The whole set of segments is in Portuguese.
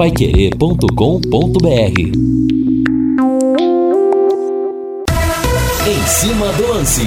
paiquerê.com.br Em cima do lance.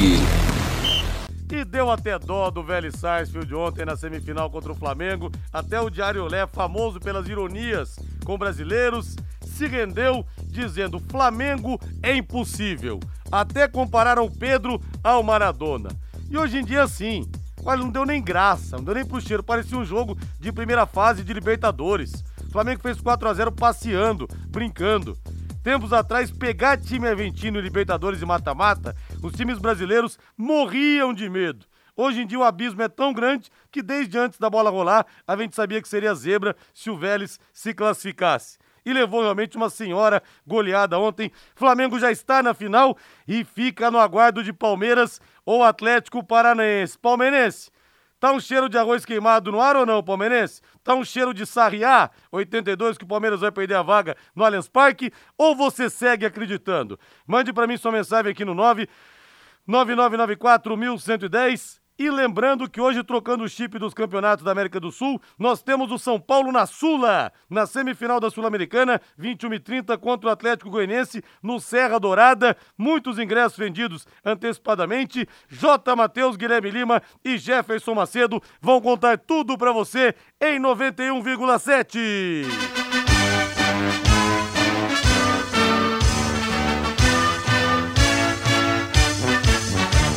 E deu até dó do velho Sarsfield ontem na semifinal contra o Flamengo. Até o Diário Lé, famoso pelas ironias com brasileiros, se rendeu dizendo Flamengo é impossível. Até compararam Pedro ao Maradona. E hoje em dia sim. Olha, não deu nem graça, não deu nem pro cheiro. Parecia um jogo de primeira fase de Libertadores. Flamengo fez 4 a 0 passeando, brincando. Tempos atrás, pegar time argentino em Libertadores e mata-mata, os times brasileiros morriam de medo. Hoje em dia o abismo é tão grande que desde antes da bola rolar, a gente sabia que seria zebra se o Vélez se classificasse. E levou realmente uma senhora goleada ontem. Flamengo já está na final e fica no aguardo de Palmeiras ou Atlético Paranaense. Palmeirense, Tá um cheiro de arroz queimado no ar ou não, palmeirense? Tá um cheiro de Sarriá 82 que o Palmeiras vai perder a vaga no Allianz Parque? Ou você segue acreditando? Mande para mim sua mensagem aqui no 9 9994 1110 e lembrando que hoje, trocando o chip dos campeonatos da América do Sul, nós temos o São Paulo na Sula, na semifinal da Sul-Americana, 21 e 30 contra o Atlético Goianiense no Serra Dourada. Muitos ingressos vendidos antecipadamente. J. Matheus, Guilherme Lima e Jefferson Macedo vão contar tudo para você em 91,7.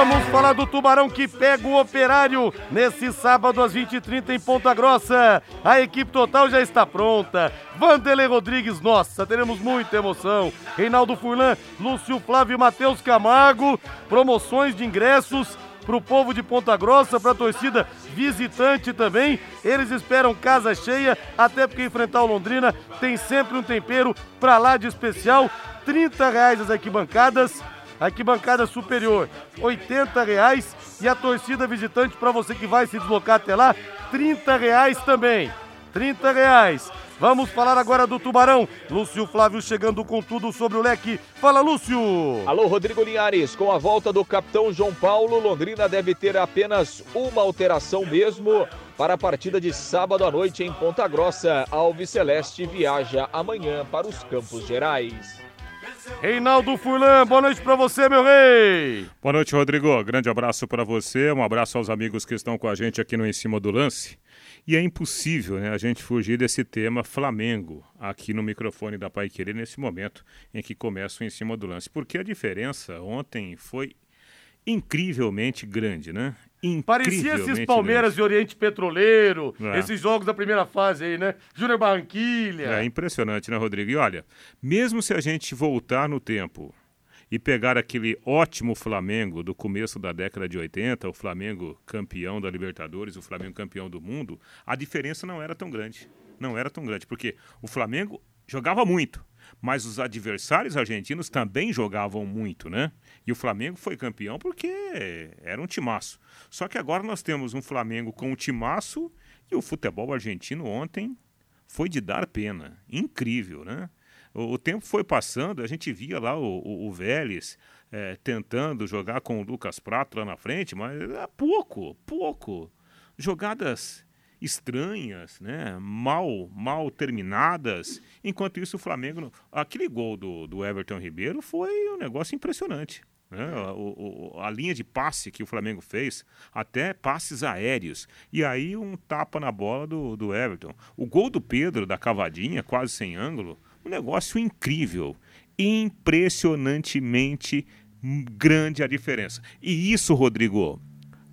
Vamos falar do Tubarão que pega o Operário nesse sábado às 20h30 em Ponta Grossa. A equipe total já está pronta. Vanderlei Rodrigues, nossa, teremos muita emoção. Reinaldo Furlan, Lúcio Flávio e Matheus Camargo. Promoções de ingressos para o povo de Ponta Grossa, para a torcida visitante também. Eles esperam casa cheia, até porque enfrentar o Londrina tem sempre um tempero para lá de especial. 30 reais as arquibancadas arquibancada superior, R$ reais e a torcida visitante para você que vai se deslocar até lá, R$ reais também. R$ reais. Vamos falar agora do Tubarão. Lúcio Flávio chegando com tudo sobre o leque. Fala, Lúcio! Alô, Rodrigo Linhares. Com a volta do capitão João Paulo, Londrina deve ter apenas uma alteração mesmo para a partida de sábado à noite em Ponta Grossa. Alves Celeste viaja amanhã para os Campos Gerais. Reinaldo Furlan, boa noite para você, meu rei. Boa noite, Rodrigo. Grande abraço para você, um abraço aos amigos que estão com a gente aqui no Em Cima do Lance. E é impossível né, a gente fugir desse tema Flamengo aqui no microfone da Pai Querer nesse momento em que começa o Em Cima do Lance. Porque a diferença ontem foi incrivelmente grande, né? Parecia esses Palmeiras e Oriente Petroleiro, é. esses jogos da primeira fase aí, né? Júnior Barranquilha. É impressionante, né, Rodrigo? E olha, mesmo se a gente voltar no tempo e pegar aquele ótimo Flamengo do começo da década de 80, o Flamengo campeão da Libertadores, o Flamengo campeão do mundo, a diferença não era tão grande. Não era tão grande, porque o Flamengo jogava muito, mas os adversários argentinos também jogavam muito, né? E o Flamengo foi campeão porque era um timaço. Só que agora nós temos um Flamengo com um timaço e o futebol argentino ontem foi de dar pena. Incrível, né? O, o tempo foi passando, a gente via lá o, o, o Vélez é, tentando jogar com o Lucas Prato lá na frente, mas é pouco, pouco. Jogadas estranhas, né? mal, mal terminadas. Enquanto isso, o Flamengo. Aquele gol do, do Everton Ribeiro foi um negócio impressionante. Né? O, o, a linha de passe que o Flamengo fez, até passes aéreos. E aí um tapa na bola do, do Everton. O gol do Pedro, da cavadinha, quase sem ângulo, um negócio incrível. Impressionantemente grande a diferença. E isso, Rodrigo,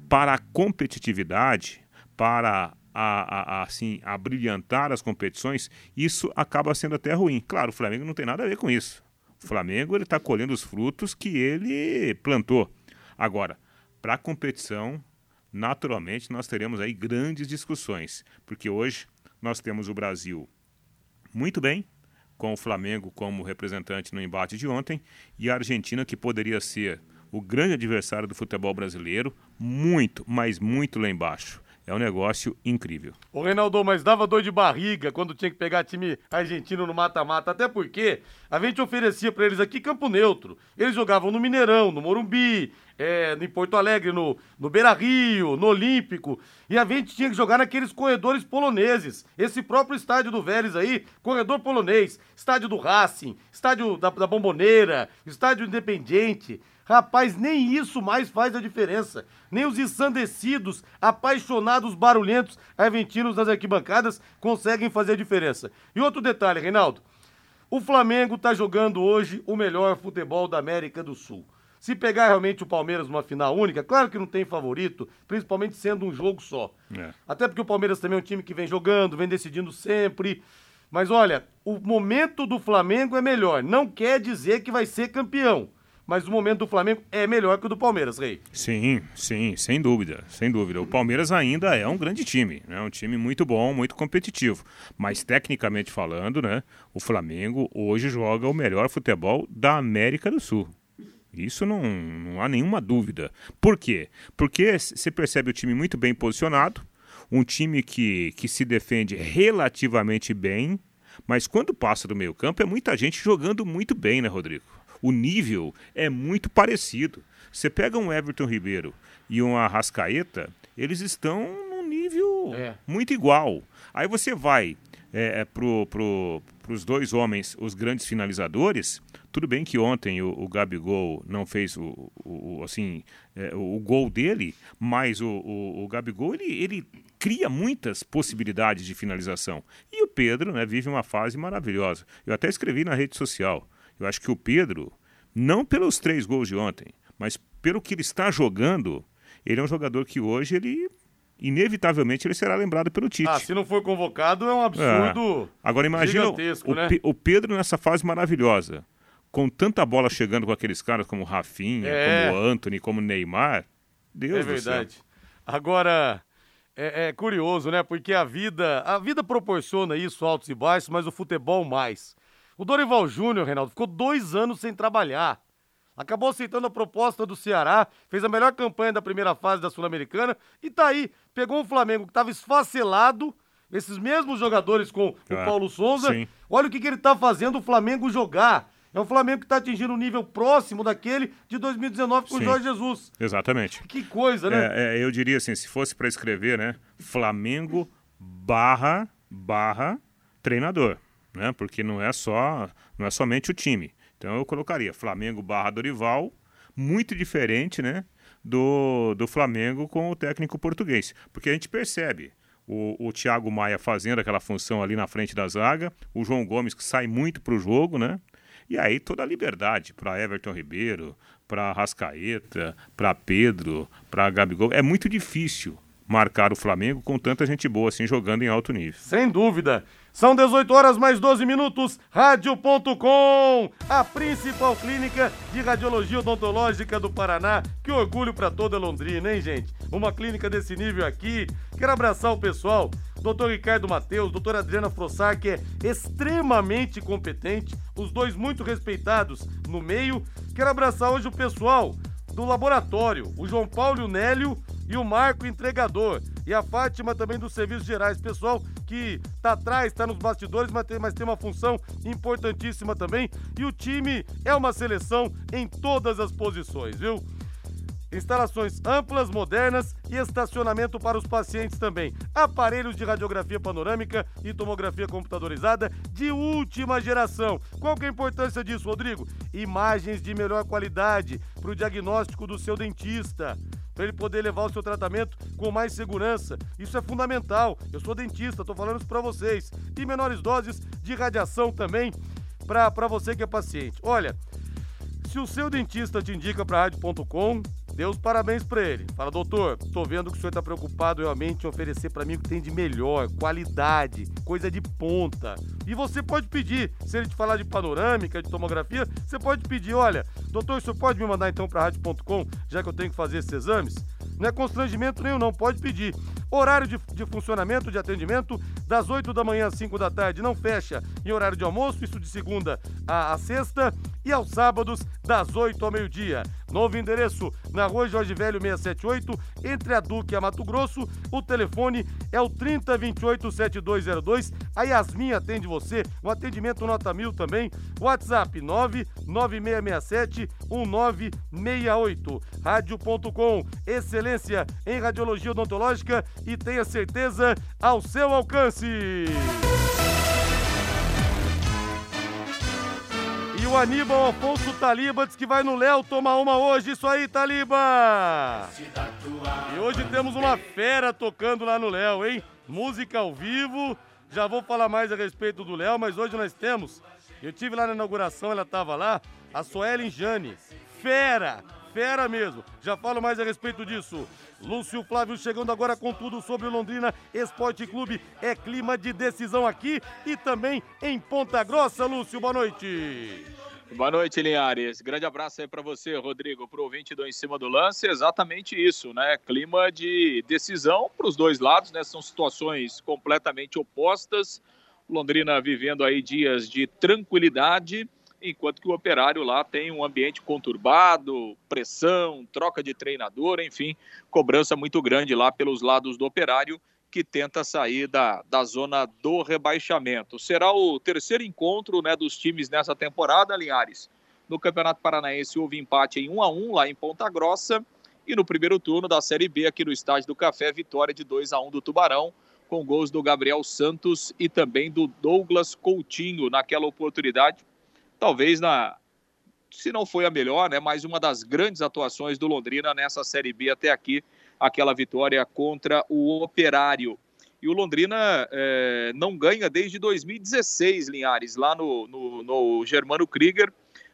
para a competitividade, para a, a, a, assim, a brilhantar as competições, isso acaba sendo até ruim. Claro, o Flamengo não tem nada a ver com isso. O Flamengo ele está colhendo os frutos que ele plantou. Agora, para a competição, naturalmente nós teremos aí grandes discussões, porque hoje nós temos o Brasil muito bem, com o Flamengo como representante no embate de ontem, e a Argentina, que poderia ser o grande adversário do futebol brasileiro, muito, mas muito lá embaixo. É um negócio incrível. Ô Reinaldo, mas dava dor de barriga quando tinha que pegar time argentino no mata-mata, até porque a gente oferecia para eles aqui campo neutro. Eles jogavam no Mineirão, no Morumbi, é, em Porto Alegre, no, no Beira Rio, no Olímpico. E a gente tinha que jogar naqueles corredores poloneses. Esse próprio estádio do Vélez aí, corredor polonês, estádio do Racing, estádio da, da Bomboneira, estádio Independiente. Rapaz, nem isso mais faz a diferença. Nem os ensandecidos, apaixonados, barulhentos argentinos nas arquibancadas conseguem fazer a diferença. E outro detalhe, Reinaldo. O Flamengo está jogando hoje o melhor futebol da América do Sul. Se pegar realmente o Palmeiras numa final única, claro que não tem favorito, principalmente sendo um jogo só. É. Até porque o Palmeiras também é um time que vem jogando, vem decidindo sempre. Mas olha, o momento do Flamengo é melhor. Não quer dizer que vai ser campeão mas o momento do Flamengo é melhor que o do Palmeiras, Rei. Sim, sim, sem dúvida, sem dúvida. O Palmeiras ainda é um grande time, né? Um time muito bom, muito competitivo. Mas tecnicamente falando, né? O Flamengo hoje joga o melhor futebol da América do Sul. Isso não, não há nenhuma dúvida. Por quê? Porque você percebe o time muito bem posicionado, um time que, que se defende relativamente bem, mas quando passa do meio campo é muita gente jogando muito bem, né, Rodrigo? O nível é muito parecido. Você pega um Everton Ribeiro e um Arrascaeta, eles estão num nível é. muito igual. Aí você vai é, é pro, pro, os dois homens, os grandes finalizadores. Tudo bem que ontem o, o Gabigol não fez o, o assim, é, o gol dele, mas o, o, o Gabigol ele, ele cria muitas possibilidades de finalização. E o Pedro né, vive uma fase maravilhosa. Eu até escrevi na rede social. Eu acho que o Pedro, não pelos três gols de ontem, mas pelo que ele está jogando, ele é um jogador que hoje ele inevitavelmente ele será lembrado pelo Tite. Ah, se não for convocado é um absurdo. É. Agora imagina o, né? o, Pedro nessa fase maravilhosa, com tanta bola chegando com aqueles caras como Rafinha, é. como Anthony, como Neymar. Deus é verdade. Céu. Agora é, é, curioso, né? Porque a vida, a vida proporciona isso, altos e baixos, mas o futebol mais. O Dorival Júnior, Reinaldo, ficou dois anos sem trabalhar. Acabou aceitando a proposta do Ceará, fez a melhor campanha da primeira fase da Sul-Americana e tá aí. Pegou um Flamengo que estava esfacelado, esses mesmos jogadores com ah, o Paulo Souza. Sim. Olha o que, que ele tá fazendo o Flamengo jogar. É um Flamengo que está atingindo um nível próximo daquele de 2019 com o Jorge Jesus. Exatamente. Que coisa, né? É, é, eu diria assim, se fosse para escrever, né? Flamengo barra barra treinador né? Porque não é só, não é somente o time. Então eu colocaria Flamengo barra Dorival, muito diferente, né? Do, do Flamengo com o técnico português. Porque a gente percebe o, o Thiago Maia fazendo aquela função ali na frente da zaga, o João Gomes que sai muito para o jogo, né? E aí toda a liberdade para Everton Ribeiro, para Rascaeta, para Pedro, para Gabigol. É muito difícil marcar o Flamengo com tanta gente boa assim jogando em alto nível. Sem dúvida. São 18 horas mais 12 minutos. Rádio.com, a principal clínica de radiologia odontológica do Paraná. Que orgulho para toda Londrina, hein, gente? Uma clínica desse nível aqui. Quero abraçar o pessoal. Doutor Ricardo Mateus, doutora Adriana Frossar, que é extremamente competente, os dois muito respeitados no meio. Quero abraçar hoje o pessoal do laboratório, o João Paulo Nélio e o Marco Entregador. E a Fátima também dos Serviços Gerais. Pessoal que tá atrás, tá nos bastidores, mas tem, mas tem uma função importantíssima também. E o time é uma seleção em todas as posições, viu? Instalações amplas, modernas e estacionamento para os pacientes também. Aparelhos de radiografia panorâmica e tomografia computadorizada de última geração. Qual que é a importância disso, Rodrigo? Imagens de melhor qualidade para o diagnóstico do seu dentista para ele poder levar o seu tratamento com mais segurança. Isso é fundamental. Eu sou dentista, estou falando isso para vocês. E menores doses de radiação também para você que é paciente. Olha, se o seu dentista te indica para rádio.com, dê os parabéns para ele. Fala, doutor, tô vendo que o senhor está preocupado realmente em oferecer para mim o que tem de melhor, qualidade, coisa de ponta. E você pode pedir, se ele te falar de panorâmica, de tomografia, você pode pedir, olha, doutor, o senhor pode me mandar então para rádio.com, já que eu tenho que fazer esses exames? Não é constrangimento nenhum, não, pode pedir. Horário de, de, funcionamento, de atendimento, das 8 da manhã às 5 da tarde, não fecha em horário de almoço, isso de segunda a, a sexta. e aos sábados, das 8 ao meio-dia. Novo endereço, na rua Jorge Velho 678, entre a Duque e a Mato Grosso. O telefone é o 3028-7202. A Yasmin atende você, o atendimento nota mil também. WhatsApp 99667-1968. Rádio.com, excelência em radiologia odontológica e tenha certeza ao seu alcance. E o Aníbal Afonso Taliba diz que vai no Léo tomar uma hoje. Isso aí, Taliba! E hoje temos uma fera tocando lá no Léo, hein? Música ao vivo. Já vou falar mais a respeito do Léo, mas hoje nós temos. Eu tive lá na inauguração, ela estava lá, a Suelen Jane. Fera! Fera mesmo. Já falo mais a respeito disso. Lúcio Flávio chegando agora com tudo sobre o Londrina Esporte Clube. É clima de decisão aqui e também em Ponta Grossa. Lúcio, boa noite. Boa noite, Linhares. Grande abraço aí para você, Rodrigo, para o ouvinte do Em Cima do Lance. Exatamente isso, né? Clima de decisão para os dois lados, né? São situações completamente opostas. Londrina vivendo aí dias de tranquilidade enquanto que o operário lá tem um ambiente conturbado, pressão, troca de treinador, enfim, cobrança muito grande lá pelos lados do operário que tenta sair da, da zona do rebaixamento. Será o terceiro encontro né, dos times nessa temporada, Linhares. No Campeonato Paranaense houve empate em 1 a 1 lá em Ponta Grossa. E no primeiro turno da Série B, aqui no Estádio do Café, vitória de 2 a 1 do Tubarão, com gols do Gabriel Santos e também do Douglas Coutinho naquela oportunidade talvez na se não foi a melhor, né, mas uma das grandes atuações do Londrina nessa Série B até aqui, aquela vitória contra o Operário. E o Londrina é, não ganha desde 2016, Linhares, lá no, no, no, Germano Krieger.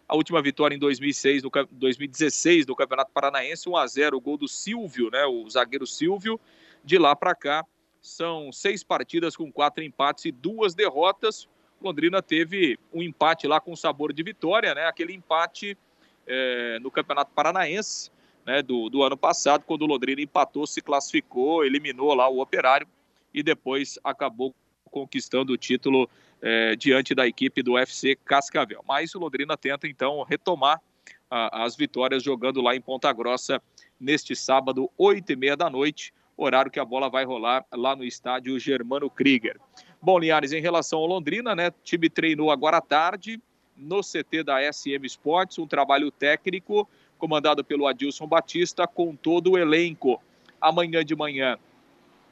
A última vitória em 2006, no, 2016 do Campeonato Paranaense, 1 a 0 o gol do Silvio, né, o zagueiro Silvio. De lá para cá, são seis partidas com quatro empates e duas derrotas. Londrina teve um empate lá com sabor de vitória, né? Aquele empate é, no Campeonato Paranaense, né? Do, do ano passado, quando o Londrina empatou, se classificou, eliminou lá o Operário e depois acabou conquistando o título é, diante da equipe do UFC Cascavel. Mas o Londrina tenta então retomar a, as vitórias jogando lá em Ponta Grossa neste sábado, oito e meia da noite, horário que a bola vai rolar lá no estádio Germano Krieger. Bom, Linhares, em relação ao Londrina, né? O time treinou agora à tarde no CT da SM Sports, um trabalho técnico comandado pelo Adilson Batista com todo o elenco. Amanhã de manhã,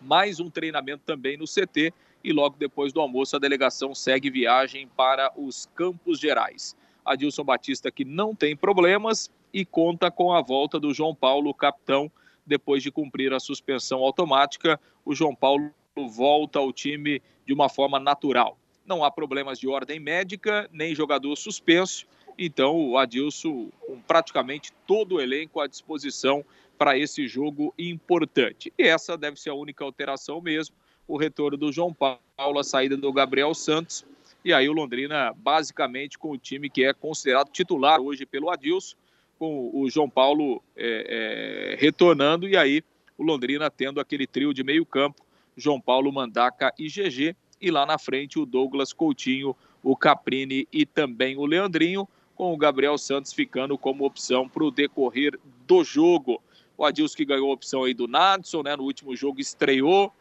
mais um treinamento também no CT e logo depois do almoço a delegação segue viagem para os Campos Gerais. Adilson Batista que não tem problemas e conta com a volta do João Paulo, capitão, depois de cumprir a suspensão automática. O João Paulo volta ao time de uma forma natural. Não há problemas de ordem médica, nem jogador suspenso. Então, o Adilson, com praticamente todo o elenco à disposição para esse jogo importante. E essa deve ser a única alteração mesmo: o retorno do João Paulo, a saída do Gabriel Santos. E aí, o Londrina, basicamente, com o time que é considerado titular hoje pelo Adilson, com o João Paulo é, é, retornando, e aí o Londrina tendo aquele trio de meio-campo João Paulo Mandaca e GG. E lá na frente o Douglas Coutinho, o Caprini e também o Leandrinho, com o Gabriel Santos ficando como opção para o decorrer do jogo. O Adilson que ganhou a opção aí do Nadson, né? No último jogo estreou,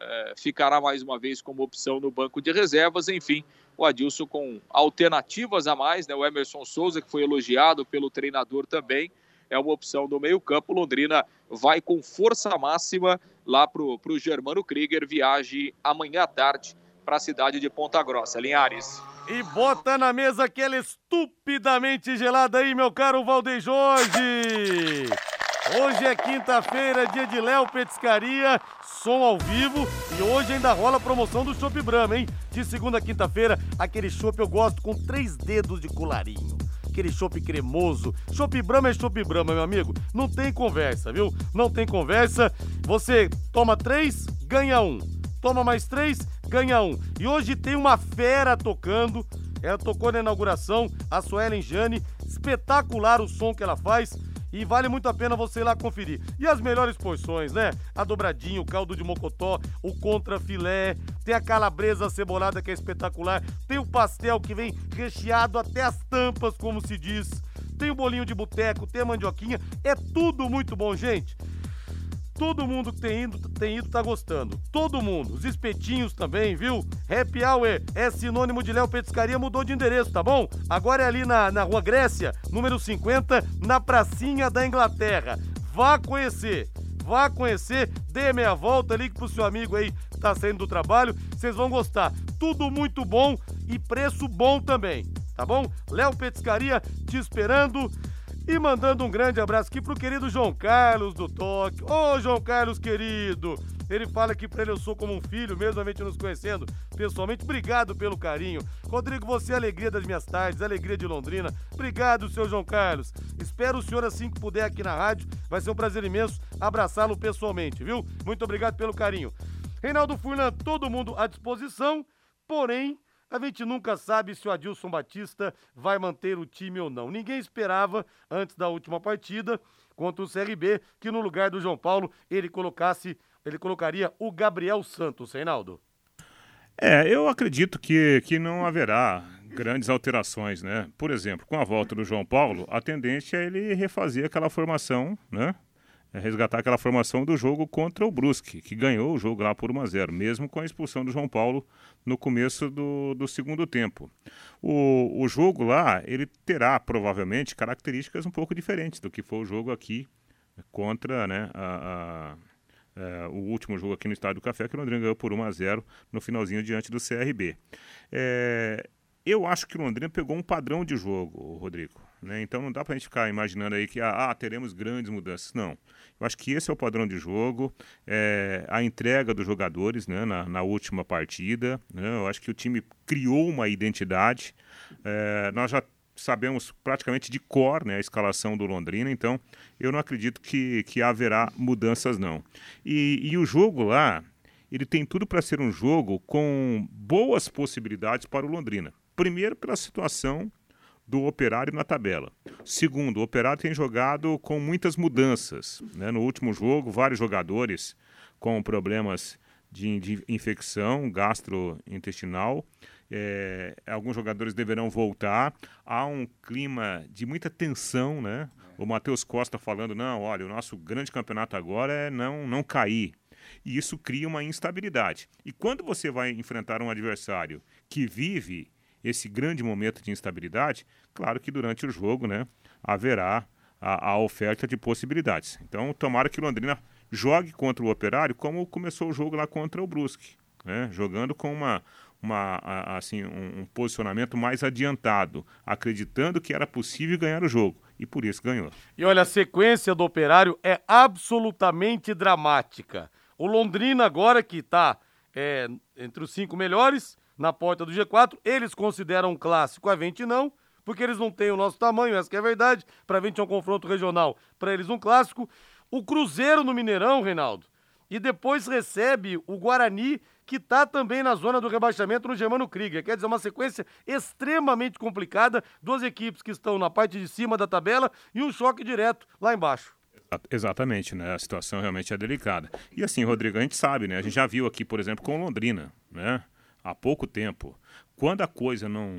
é, ficará mais uma vez como opção no banco de reservas. Enfim, o Adilson com alternativas a mais, né? O Emerson Souza, que foi elogiado pelo treinador também, é uma opção do meio-campo. Londrina vai com força máxima lá para o Germano Krieger, viagem amanhã à tarde para a cidade de Ponta Grossa. Linhares. E bota na mesa aquela estupidamente gelada aí, meu caro Valdeir Jorge. Hoje é quinta-feira, dia de Léo Petiscaria, som ao vivo e hoje ainda rola a promoção do Chopp Brahma, hein? De segunda a quinta-feira, aquele chopp eu gosto com três dedos de colarinho aquele chopp cremoso. Chopp Brahma é chopp Brahma, meu amigo. Não tem conversa, viu? Não tem conversa. Você toma três, ganha um. Toma mais três, ganha um. E hoje tem uma fera tocando. Ela tocou na inauguração, a Suelen Jane. Espetacular o som que ela faz e vale muito a pena você ir lá conferir. E as melhores porções, né? A dobradinha, o caldo de mocotó, o contra filé, tem a calabresa cebolada que é espetacular, tem o pastel que vem recheado até as tampas, como se diz, tem o bolinho de boteco, tem a mandioquinha, é tudo muito bom, gente. Todo mundo que tem ido, tem ido tá gostando. Todo mundo. Os espetinhos também, viu? Happy Hour é sinônimo de Léo Petiscaria, mudou de endereço, tá bom? Agora é ali na, na Rua Grécia, número 50, na pracinha da Inglaterra. Vá conhecer. Vá conhecer, dê meia volta ali pro seu amigo aí que tá saindo do trabalho. Vocês vão gostar. Tudo muito bom e preço bom também, tá bom? Léo Petiscaria te esperando. E mandando um grande abraço aqui pro querido João Carlos do Toque. Ô, João Carlos querido! Ele fala que pra ele eu sou como um filho, mesmo a gente nos conhecendo pessoalmente. Obrigado pelo carinho. Rodrigo, você é a alegria das minhas tardes, alegria de Londrina. Obrigado, seu João Carlos. Espero o senhor assim que puder aqui na rádio. Vai ser um prazer imenso abraçá-lo pessoalmente, viu? Muito obrigado pelo carinho. Reinaldo Furlan, todo mundo à disposição, porém a gente nunca sabe se o Adilson Batista vai manter o time ou não. Ninguém esperava, antes da última partida, contra o CRB, que no lugar do João Paulo ele colocasse, ele colocaria o Gabriel Santos, Reinaldo. É, eu acredito que, que não haverá grandes alterações, né? Por exemplo, com a volta do João Paulo, a tendência é ele refazer aquela formação, né? É resgatar aquela formação do jogo contra o Brusque, que ganhou o jogo lá por 1 a 0 mesmo com a expulsão do João Paulo no começo do, do segundo tempo. O, o jogo lá, ele terá provavelmente características um pouco diferentes do que foi o jogo aqui contra né, a, a é, o último jogo aqui no Estádio do Café, que o Londrina ganhou por 1 a 0 no finalzinho diante do CRB. É, eu acho que o Londrina pegou um padrão de jogo, Rodrigo. Né? Então não dá para a gente ficar imaginando aí que ah, teremos grandes mudanças. Não. Eu acho que esse é o padrão de jogo, é, a entrega dos jogadores né, na, na, última partida. Né? Eu acho que o time criou uma identidade. É, nós já sabemos praticamente de cor né, a escalação do Londrina, então eu não acredito que, que haverá mudanças não. E, e o jogo lá, ele tem tudo para ser um jogo com boas possibilidades para o Londrina. Primeiro pela situação do Operário na tabela. Segundo, o Operário tem jogado com muitas mudanças. Né? No último jogo, vários jogadores com problemas de, de infecção gastrointestinal. É, alguns jogadores deverão voltar. Há um clima de muita tensão, né? O Matheus Costa falando, não, olha, o nosso grande campeonato agora é não, não cair. E isso cria uma instabilidade. E quando você vai enfrentar um adversário que vive esse grande momento de instabilidade, claro que durante o jogo né, haverá a, a oferta de possibilidades. Então, tomara que o Londrina jogue contra o Operário como começou o jogo lá contra o Brusque, né, jogando com uma, uma, assim, um, um, posicionamento mais adiantado, acreditando que era possível ganhar o jogo. E por isso ganhou. E olha, a sequência do operário é absolutamente dramática. O Londrina, agora que está é, entre os cinco melhores, na porta do G4. Eles consideram um clássico, a gente não, porque eles não têm o nosso tamanho, essa é a verdade. Para a gente é um confronto regional, para eles um clássico. O Cruzeiro no Mineirão, Reinaldo, e depois recebe o Guarani, que está também na zona do rebaixamento no Germano Krieger. Quer dizer, uma sequência extremamente complicada, duas equipes que estão na parte de cima da tabela e um choque direto lá embaixo. Exatamente, né? A situação realmente é delicada. E assim, Rodrigo, a gente sabe, né? A gente já viu aqui, por exemplo, com Londrina, né? Há pouco tempo. Quando a coisa não,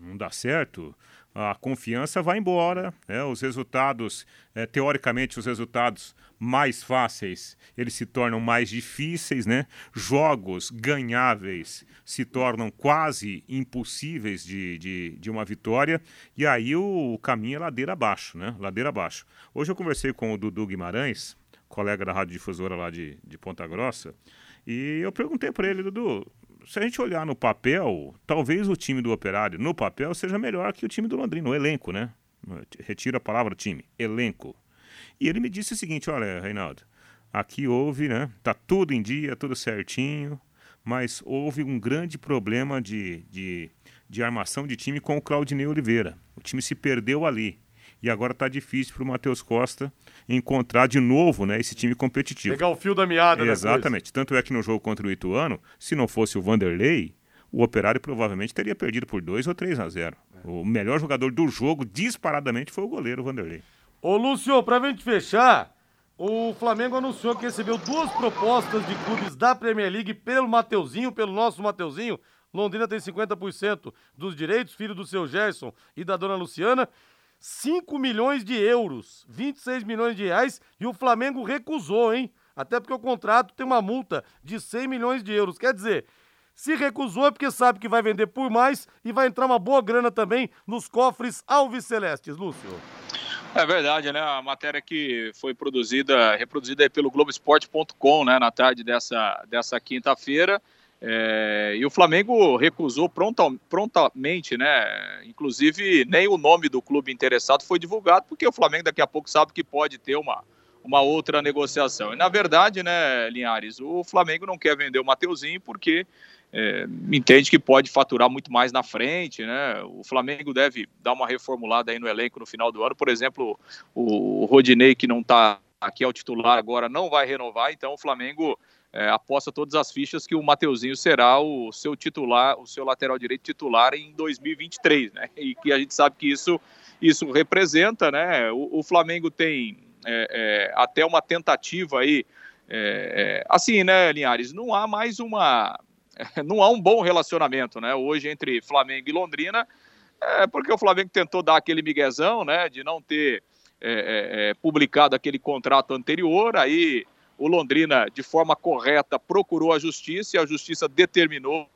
não dá certo, a confiança vai embora, né? os resultados, é, teoricamente, os resultados mais fáceis, eles se tornam mais difíceis, né? Jogos ganháveis se tornam quase impossíveis de, de, de uma vitória, e aí o, o caminho é ladeira abaixo, né? Ladeira abaixo. Hoje eu conversei com o Dudu Guimarães, colega da Rádio Difusora lá de, de Ponta Grossa, e eu perguntei para ele, Dudu, se a gente olhar no papel, talvez o time do Operário, no papel, seja melhor que o time do Londrina, o elenco, né? Retira a palavra time, elenco. E ele me disse o seguinte: olha, Reinaldo, aqui houve, né? Tá tudo em dia, tudo certinho, mas houve um grande problema de, de, de armação de time com o Claudinei Oliveira. O time se perdeu ali e agora está difícil para o Matheus Costa encontrar de novo né, esse time competitivo. Pegar o fio da meada. Exatamente. Tanto é que no jogo contra o Ituano, se não fosse o Vanderlei, o Operário provavelmente teria perdido por 2 ou 3 a 0. O melhor jogador do jogo, disparadamente, foi o goleiro Vanderlei. Ô, Lúcio, para a gente fechar, O Flamengo anunciou que recebeu duas propostas de clubes da Premier League pelo Mateuzinho, pelo nosso Mateuzinho. Londrina tem 50% dos direitos, filho do seu Gerson e da dona Luciana. 5 milhões de euros, 26 milhões de reais, e o Flamengo recusou, hein? Até porque o contrato tem uma multa de 100 milhões de euros. Quer dizer, se recusou é porque sabe que vai vender por mais e vai entrar uma boa grana também nos cofres alvicelestes, Lúcio. É verdade, né? A matéria que foi produzida, reproduzida pelo Globoesporte.com, né, na tarde dessa, dessa quinta-feira. É, e o Flamengo recusou pronta, prontamente, né? Inclusive, nem o nome do clube interessado foi divulgado, porque o Flamengo daqui a pouco sabe que pode ter uma, uma outra negociação. E na verdade, né, Linhares, o Flamengo não quer vender o Mateuzinho porque é, entende que pode faturar muito mais na frente, né? O Flamengo deve dar uma reformulada aí no elenco no final do ano. Por exemplo, o Rodinei, que não está aqui ao titular agora, não vai renovar, então o Flamengo é, aposta todas as fichas que o Mateuzinho será o seu titular, o seu lateral direito titular em 2023, né? E que a gente sabe que isso, isso representa, né? O, o Flamengo tem é, é, até uma tentativa aí, é, é, assim, né, Linhares? Não há mais uma não há um bom relacionamento, né? Hoje entre Flamengo e Londrina, é porque o Flamengo tentou dar aquele miguezão, né? De não ter é, publicado aquele contrato anterior, aí o Londrina, de forma correta, procurou a justiça e a justiça determinou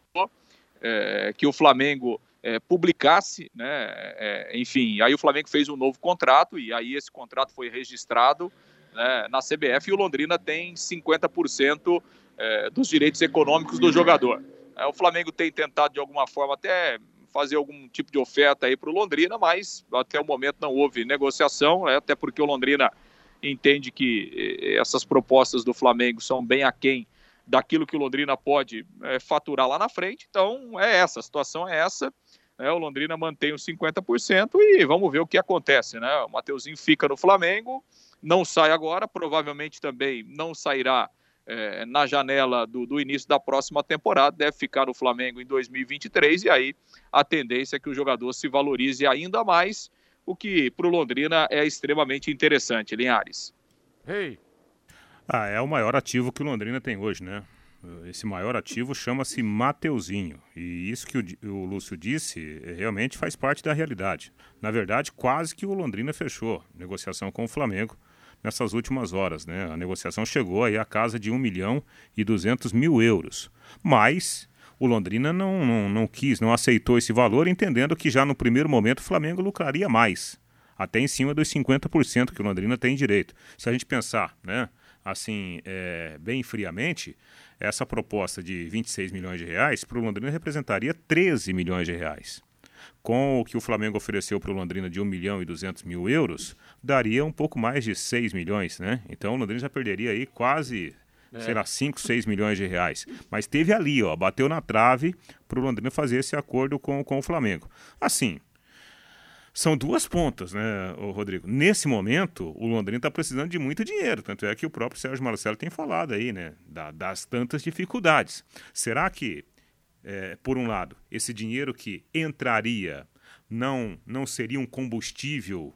é, que o Flamengo é, publicasse, né? É, enfim, aí o Flamengo fez um novo contrato e aí esse contrato foi registrado né, na CBF e o Londrina tem 50% é, dos direitos econômicos do jogador. É, o Flamengo tem tentado de alguma forma até fazer algum tipo de oferta aí para o Londrina, mas até o momento não houve negociação, né, até porque o Londrina entende que eh, essas propostas do Flamengo são bem aquém daquilo que o Londrina pode é, faturar lá na frente. Então é essa, a situação é essa. Né, o Londrina mantém os 50% e vamos ver o que acontece. Né? O Mateuzinho fica no Flamengo, não sai agora, provavelmente também não sairá é, na janela do, do, início da próxima temporada, deve ficar no Flamengo em 2023, e aí a tendência é que o jogador se valorize ainda mais, o que para o Londrina é extremamente interessante, Linhares. Hey. Ah, é o maior ativo que o Londrina tem hoje, né? Esse maior ativo chama-se Mateuzinho. E isso que o, o, Lúcio disse é, realmente faz parte da realidade. Na verdade, quase que o Londrina fechou negociação com o Flamengo nessas últimas horas. Né? A negociação chegou aí à casa de 1 milhão e 200 mil euros. Mas o Londrina não, não, não quis, não aceitou esse valor, entendendo que já no primeiro momento o Flamengo lucraria mais. Até em cima dos 50% que o Londrina tem direito. Se a gente pensar, né, assim, é, bem friamente, essa proposta de 26 milhões de reais para o Londrina representaria 13 milhões de reais com o que o Flamengo ofereceu para o Londrina de 1 milhão e 200 mil euros, daria um pouco mais de 6 milhões, né? Então o Londrina já perderia aí quase, é. sei lá, 5, 6 milhões de reais. Mas teve ali, ó, bateu na trave para o Londrina fazer esse acordo com, com o Flamengo. Assim, são duas pontas, né, Rodrigo? Nesse momento, o Londrina está precisando de muito dinheiro, tanto é que o próprio Sérgio Marcelo tem falado aí, né, da, das tantas dificuldades. Será que é, por um lado, esse dinheiro que entraria não, não seria um combustível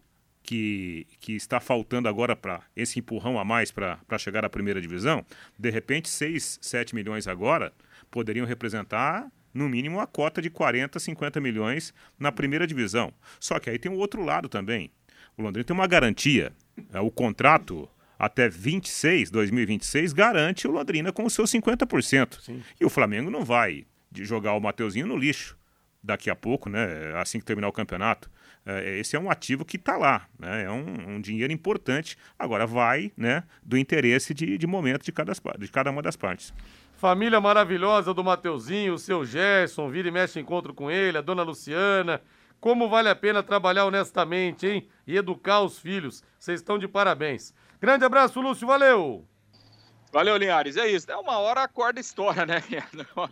que, que está faltando agora para esse empurrão a mais para chegar à primeira divisão? De repente, 6, 7 milhões agora poderiam representar no mínimo a cota de 40, 50 milhões na primeira divisão. Só que aí tem o outro lado também. O Londrina tem uma garantia. É, o contrato até 26, 2026, garante o Londrina com os seus 50%. Sim. E o Flamengo não vai de jogar o Mateuzinho no lixo daqui a pouco, né? Assim que terminar o campeonato. É, esse é um ativo que está lá, né? É um, um, dinheiro importante. Agora vai, né? Do interesse de, de momento de cada, de cada uma das partes. Família maravilhosa do Mateuzinho, o seu Gerson, vira e mexe encontro com ele, a dona Luciana. Como vale a pena trabalhar honestamente, hein? E educar os filhos. Vocês estão de parabéns. Grande abraço, Lúcio. Valeu! Valeu, Linhares. É isso. É uma hora acorda história, né?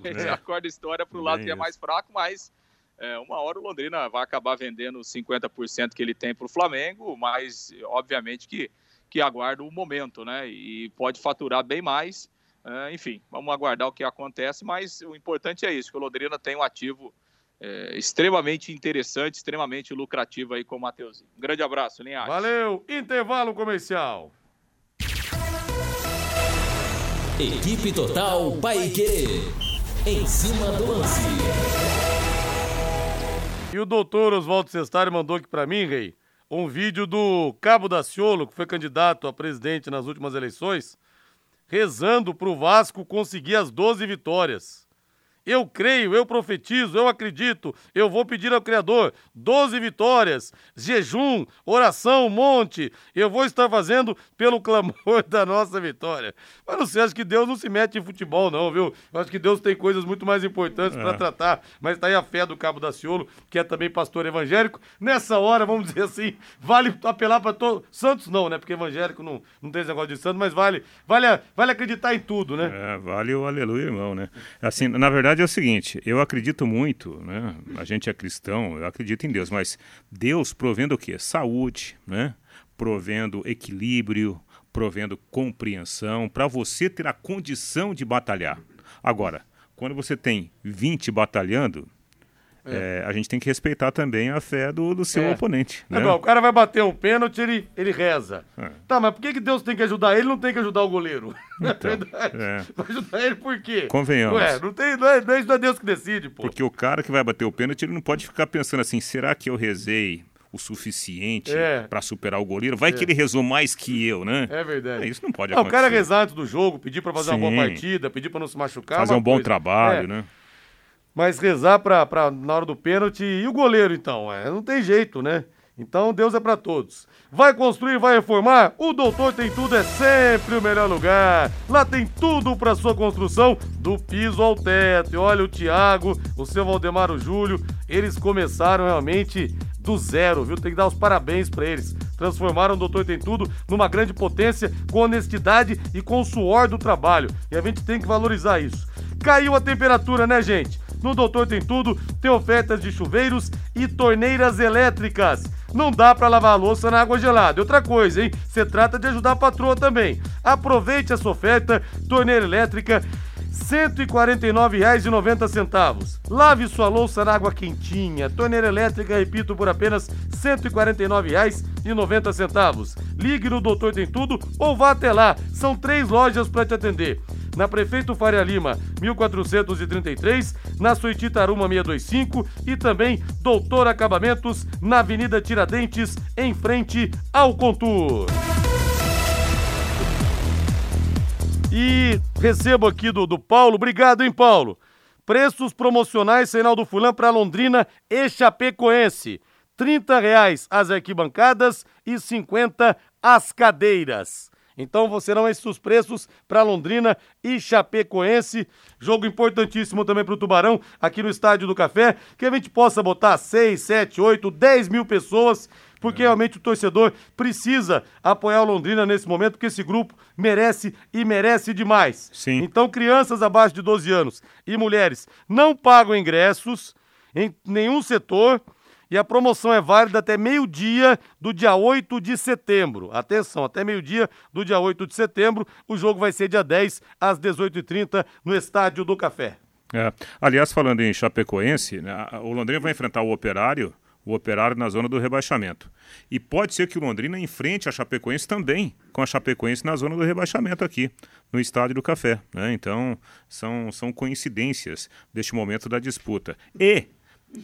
É. Acorda história para o lado que é mais fraco, mas é, uma hora o Londrina vai acabar vendendo os 50% que ele tem para o Flamengo, mas obviamente que, que aguarda o momento, né? E pode faturar bem mais. É, enfim, vamos aguardar o que acontece, mas o importante é isso, que o Londrina tem um ativo é, extremamente interessante, extremamente lucrativo aí com o Matheusinho. Um grande abraço, Linhares. Valeu, intervalo comercial. Equipe Total Paique. Em cima do lance. E o doutor Oswaldo Cestari mandou aqui pra mim, Rei, um vídeo do Cabo Daciolo, que foi candidato a presidente nas últimas eleições, rezando pro Vasco conseguir as 12 vitórias. Eu creio, eu profetizo, eu acredito, eu vou pedir ao Criador 12 vitórias, jejum, oração, monte. Eu vou estar fazendo pelo clamor da nossa vitória. Mas não sei, acho que Deus não se mete em futebol, não, viu? Eu acho que Deus tem coisas muito mais importantes é. para tratar. Mas tá aí a fé do Cabo da Ciolo, que é também pastor evangélico. Nessa hora, vamos dizer assim, vale apelar para todos. Santos não, né? Porque evangélico não, não tem esse negócio de santo, mas vale, vale, vale acreditar em tudo, né? É, vale o aleluia, irmão, né? Assim, na verdade, verdade é o seguinte, eu acredito muito, né? A gente é cristão, eu acredito em Deus, mas Deus provendo o quê? Saúde, né? Provendo equilíbrio, provendo compreensão, para você ter a condição de batalhar. Agora, quando você tem 20 batalhando, é. É, a gente tem que respeitar também a fé do, do seu é. oponente. Né? Não, o cara vai bater um pênalti, ele, ele reza. É. Tá, mas por que, que Deus tem que ajudar ele não tem que ajudar o goleiro? Então, é. Vai ajudar ele por quê? Convenhamos. Ué, não, tem, não, é, não é Deus que decide, pô. Porque o cara que vai bater o pênalti, ele não pode ficar pensando assim, será que eu rezei o suficiente é. para superar o goleiro. Vai é. que ele rezou mais que eu, né? É verdade. É, isso não pode não, acontecer. O cara rezar antes do jogo, pedir para fazer Sim. uma boa partida, pedir para não se machucar. Fazer um bom coisa. trabalho, é. né? Mas rezar pra, pra, na hora do pênalti. E o goleiro, então? É, não tem jeito, né? Então Deus é para todos. Vai construir, vai reformar? O Doutor Tem Tudo é sempre o melhor lugar. Lá tem tudo para sua construção, do piso ao teto. E olha o Thiago, o seu Valdemar, o Júlio, eles começaram realmente do zero, viu? Tem que dar os parabéns para eles. Transformaram o Doutor Tem Tudo numa grande potência com honestidade e com o suor do trabalho. E a gente tem que valorizar isso. Caiu a temperatura, né, gente? No Doutor Tem Tudo tem ofertas de chuveiros e torneiras elétricas. Não dá para lavar a louça na água gelada. Outra coisa, hein? Você trata de ajudar a patroa também. Aproveite essa oferta, torneira elétrica R$ 149,90. Lave sua louça na água quentinha. Torneira elétrica, repito, por apenas R$ 149,90. Ligue no Doutor Tem Tudo ou vá até lá. São três lojas para te atender na Prefeito Faria Lima, 1433, na Suíte Taruma 625 e também Doutor Acabamentos, na Avenida Tiradentes, em frente ao Contour. E recebo aqui do, do Paulo, obrigado, hein, Paulo? Preços promocionais Senal do Fulan para Londrina e Chapecoense. R$ reais as arquibancadas e 50 as cadeiras. Então você não esses os preços para Londrina e Chapecoense. Jogo importantíssimo também para o Tubarão, aqui no Estádio do Café, que a gente possa botar 6, 7, 8, 10 mil pessoas porque é. realmente o torcedor precisa apoiar o Londrina nesse momento, porque esse grupo merece e merece demais. Sim. Então, crianças abaixo de 12 anos e mulheres não pagam ingressos em nenhum setor e a promoção é válida até meio-dia do dia 8 de setembro. Atenção, até meio-dia do dia 8 de setembro. O jogo vai ser dia 10 às 18h30 no Estádio do Café. É. Aliás, falando em Chapecoense, né, o Londrina vai enfrentar o Operário, o Operário na zona do rebaixamento. E pode ser que o Londrina enfrente a Chapecoense também, com a Chapecoense na zona do rebaixamento aqui, no Estádio do Café. Né? Então, são, são coincidências deste momento da disputa. E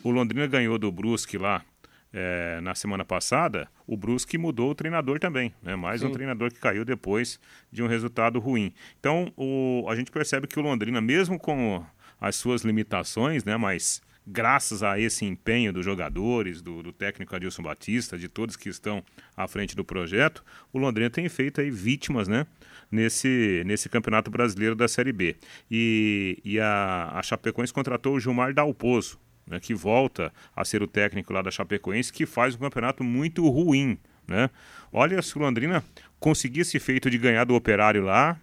o Londrina ganhou do Brusque lá é, na semana passada, o Brusque mudou o treinador também, né? Mais Sim. um treinador que caiu depois de um resultado ruim. Então, o, a gente percebe que o Londrina, mesmo com as suas limitações, né? Mas graças a esse empenho dos jogadores, do, do, técnico Adilson Batista, de todos que estão à frente do projeto, o Londrina tem feito aí vítimas, né? Nesse, nesse Campeonato Brasileiro da Série B. E, e a, a Chapecoense contratou o Gilmar Dalpozo, né, que volta a ser o técnico lá da Chapecoense, que faz um campeonato muito ruim. Né? Olha, se o Londrina conseguisse feito de ganhar do Operário lá,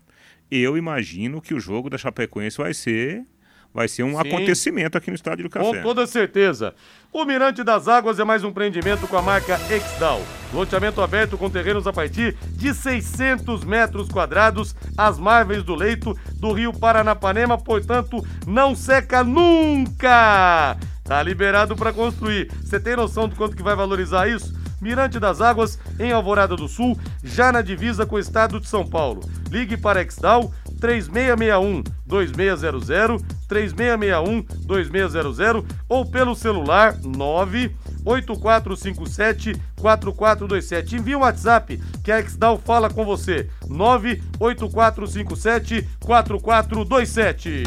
eu imagino que o jogo da Chapecoense vai ser vai ser um Sim. acontecimento aqui no Estádio do Café. Com toda certeza. O Mirante das Águas é mais um empreendimento com a marca Exdal. Loteamento aberto com terrenos a partir de 600 metros quadrados, às margens do leito do rio Paranapanema, portanto, não seca nunca. Tá liberado para construir. Você tem noção do quanto que vai valorizar isso? Mirante das Águas, em Alvorada do Sul, já na divisa com o estado de São Paulo. Ligue para Exdal 3661 2600, 3661 2600 ou pelo celular 98457 4427. Envie um WhatsApp que a Exdal fala com você. 98457 4427.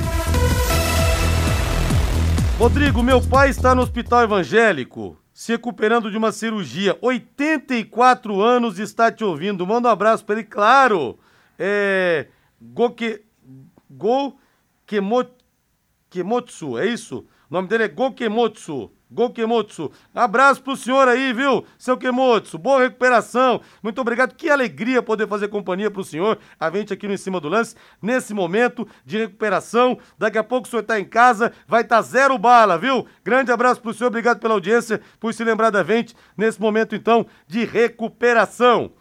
Rodrigo, meu pai está no hospital evangélico, se recuperando de uma cirurgia. 84 anos está te ouvindo. Manda um abraço para ele, claro. É. Goke. Go. Kemo, Kemotsu, é isso? O nome dele é Gokemotsu. Gokemotsu. Abraço pro senhor aí, viu? Seu Kemotsu. Boa recuperação. Muito obrigado. Que alegria poder fazer companhia pro senhor. A gente aqui no Em Cima do Lance, nesse momento de recuperação. Daqui a pouco o senhor tá em casa, vai estar tá zero bala, viu? Grande abraço pro senhor. Obrigado pela audiência, por se lembrar da gente nesse momento, então, de recuperação.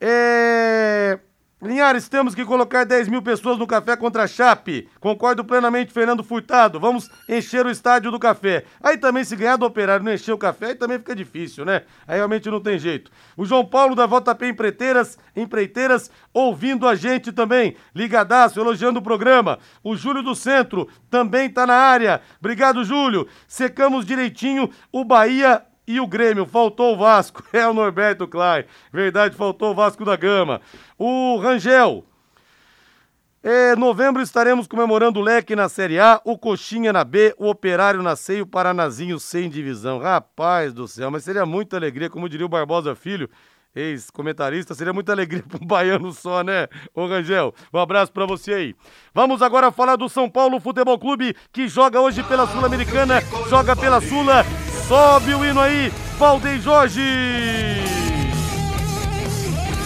É. Linhares, temos que colocar 10 mil pessoas no café contra a Chape. Concordo plenamente, Fernando Furtado. Vamos encher o estádio do café. Aí também, se ganhar do operário não encher o café, aí também fica difícil, né? Aí realmente não tem jeito. O João Paulo da JP Empreiteiras, Empreiteiras, ouvindo a gente também. Ligadaço, elogiando o programa. O Júlio do Centro também tá na área. Obrigado, Júlio. Secamos direitinho o Bahia e o Grêmio, faltou o Vasco. É o Norberto Klein. Verdade, faltou o Vasco da Gama. O Rangel. É, novembro estaremos comemorando o Leque na Série A, o Coxinha na B, o Operário na C e o Paranazinho sem divisão. Rapaz do céu, mas seria muita alegria, como diria o Barbosa Filho, ex-comentarista, seria muita alegria para um baiano só, né? Ô Rangel, um abraço para você aí. Vamos agora falar do São Paulo Futebol Clube, que joga hoje pela Sul-Americana, joga pela Sula Sobe o hino aí, Valdeir Jorge!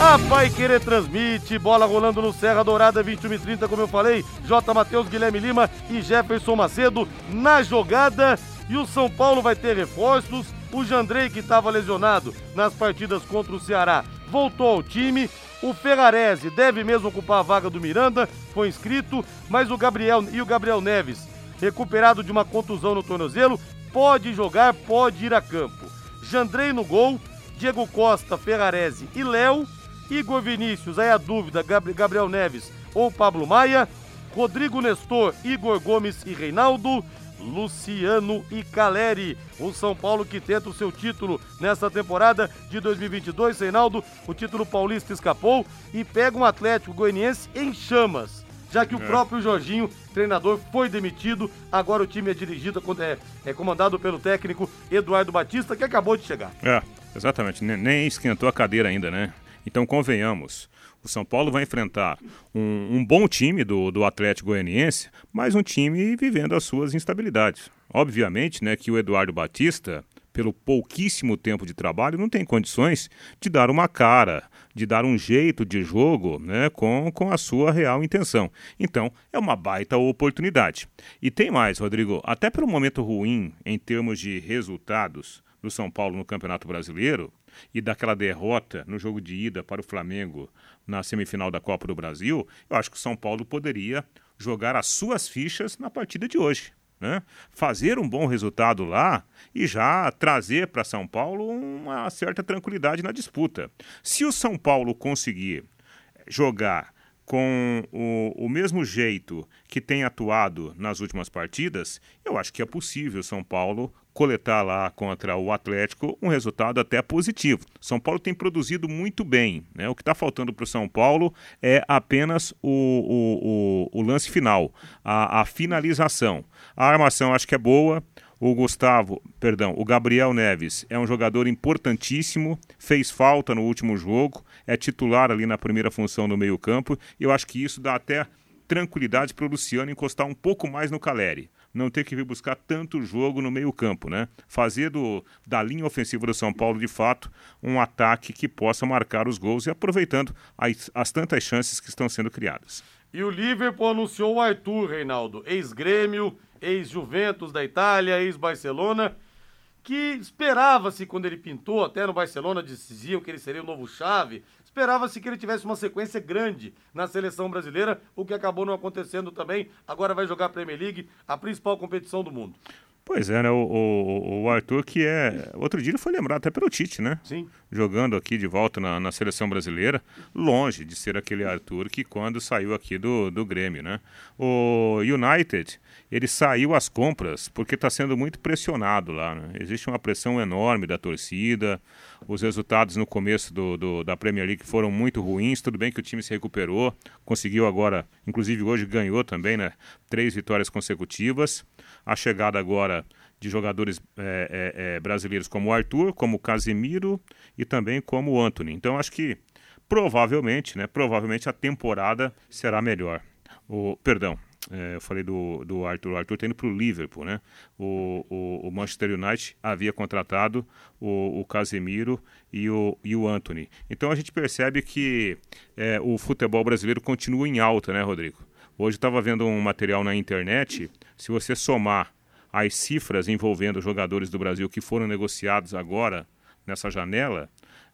A Pai Querer transmite, bola rolando no Serra Dourada, 21 e 30, como eu falei. J. Matheus, Guilherme Lima e Jefferson Macedo na jogada. E o São Paulo vai ter reforços. O Jandrei, que estava lesionado nas partidas contra o Ceará, voltou ao time. O Ferrarese deve mesmo ocupar a vaga do Miranda, foi inscrito, mas o Gabriel e o Gabriel Neves, recuperado de uma contusão no tornozelo, pode jogar, pode ir a campo. Jandrei no gol, Diego Costa, Ferrarese e Léo. Igor Vinícius, aí a dúvida, Gabriel Neves ou Pablo Maia. Rodrigo Nestor, Igor Gomes e Reinaldo. Luciano e Caleri. O São Paulo que tenta o seu título nessa temporada de 2022. Reinaldo, o título paulista escapou e pega um Atlético Goianiense em chamas já que o é. próprio Jorginho, treinador, foi demitido. Agora o time é dirigido, é, é comandado pelo técnico Eduardo Batista, que acabou de chegar. É, exatamente. Nem, nem esquentou a cadeira ainda, né? Então convenhamos. O São Paulo vai enfrentar um, um, bom time do, do Atlético Goianiense, mas um time vivendo as suas instabilidades. Obviamente, né, que o Eduardo Batista, pelo pouquíssimo tempo de trabalho, não tem condições de dar uma cara, de dar um jeito de jogo né, com, com a sua real intenção. Então, é uma baita oportunidade. E tem mais, Rodrigo, até pelo momento ruim em termos de resultados do São Paulo no Campeonato Brasileiro e daquela derrota no jogo de ida para o Flamengo na semifinal da Copa do Brasil, eu acho que o São Paulo poderia jogar as suas fichas na partida de hoje né? fazer um bom resultado lá e já trazer para São Paulo uma certa tranquilidade na disputa. Se o São Paulo conseguir jogar com o, o mesmo jeito que tem atuado nas últimas partidas, eu acho que é possível São Paulo coletar lá contra o Atlético um resultado até positivo. São Paulo tem produzido muito bem. Né? O que está faltando para o São Paulo é apenas o, o, o, o lance final, a, a finalização. A armação acho que é boa. O Gustavo, perdão, o Gabriel Neves é um jogador importantíssimo, fez falta no último jogo, é titular ali na primeira função do meio-campo. E eu acho que isso dá até tranquilidade para o Luciano encostar um pouco mais no Caleri não ter que vir buscar tanto jogo no meio-campo, né? Fazer do, da linha ofensiva do São Paulo, de fato, um ataque que possa marcar os gols e aproveitando as, as tantas chances que estão sendo criadas. E o Liverpool anunciou o Arthur, Reinaldo, ex-Grêmio, ex-Juventus da Itália, ex-Barcelona, que esperava-se quando ele pintou, até no Barcelona diziam que ele seria o novo chave, Esperava-se que ele tivesse uma sequência grande na seleção brasileira, o que acabou não acontecendo também. Agora vai jogar a Premier League, a principal competição do mundo. Pois é, né? O, o, o, Arthur, que é. Outro dia ele foi lembrado até pelo Tite, né? Sim. Jogando aqui de volta na, na seleção brasileira, longe de ser aquele Arthur que quando saiu aqui do, do Grêmio, né? O United, ele saiu às compras porque está sendo muito pressionado lá, né? Existe uma pressão enorme da torcida, os resultados no começo do, do, da Premier League foram muito ruins, tudo bem que o time se recuperou, conseguiu agora, inclusive hoje ganhou também, né? Três vitórias consecutivas a chegada agora de jogadores é, é, é, brasileiros como o Arthur, como o Casemiro e também como o Anthony. Então acho que provavelmente, né, provavelmente a temporada será melhor. O, perdão, é, eu falei do, do Arthur. O Arthur está indo para o Liverpool, né? O, o, Manchester United havia contratado o, o Casemiro e o, e o Anthony. Então a gente percebe que é, o futebol brasileiro continua em alta, né, Rodrigo? Hoje estava vendo um material na internet. Se você somar as cifras envolvendo jogadores do Brasil que foram negociados agora nessa janela,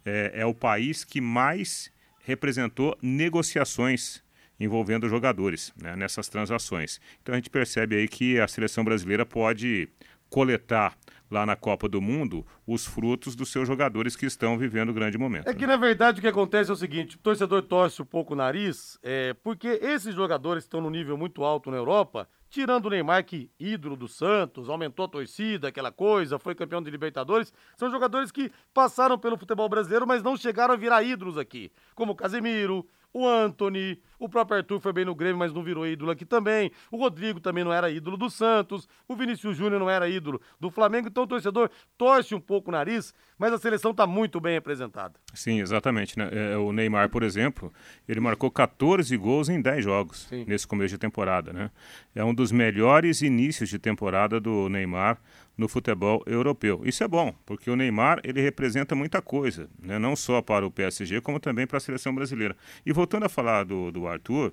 é, é o país que mais representou negociações envolvendo jogadores né, nessas transações. Então a gente percebe aí que a seleção brasileira pode coletar lá na Copa do Mundo os frutos dos seus jogadores que estão vivendo um grande momento. É que, na verdade, o que acontece é o seguinte: o torcedor torce um pouco o nariz, é, porque esses jogadores estão no nível muito alto na Europa, tirando o Neymar, que ídolo do Santos, aumentou a torcida, aquela coisa, foi campeão de Libertadores, são jogadores que passaram pelo futebol brasileiro, mas não chegaram a virar ídolos aqui, como o Casemiro, o Anthony, o próprio Arthur foi bem no Grêmio, mas não virou ídolo aqui também. O Rodrigo também não era ídolo do Santos. O Vinícius Júnior não era ídolo do Flamengo. Então o torcedor torce um pouco o nariz, mas a seleção está muito bem representada. Sim, exatamente. Né? É, o Neymar, por exemplo, ele marcou 14 gols em 10 jogos Sim. nesse começo de temporada. Né? É um dos melhores inícios de temporada do Neymar no futebol europeu. Isso é bom, porque o Neymar ele representa muita coisa, né? não só para o PSG, como também para a seleção brasileira. E voltando a falar do, do Arthur,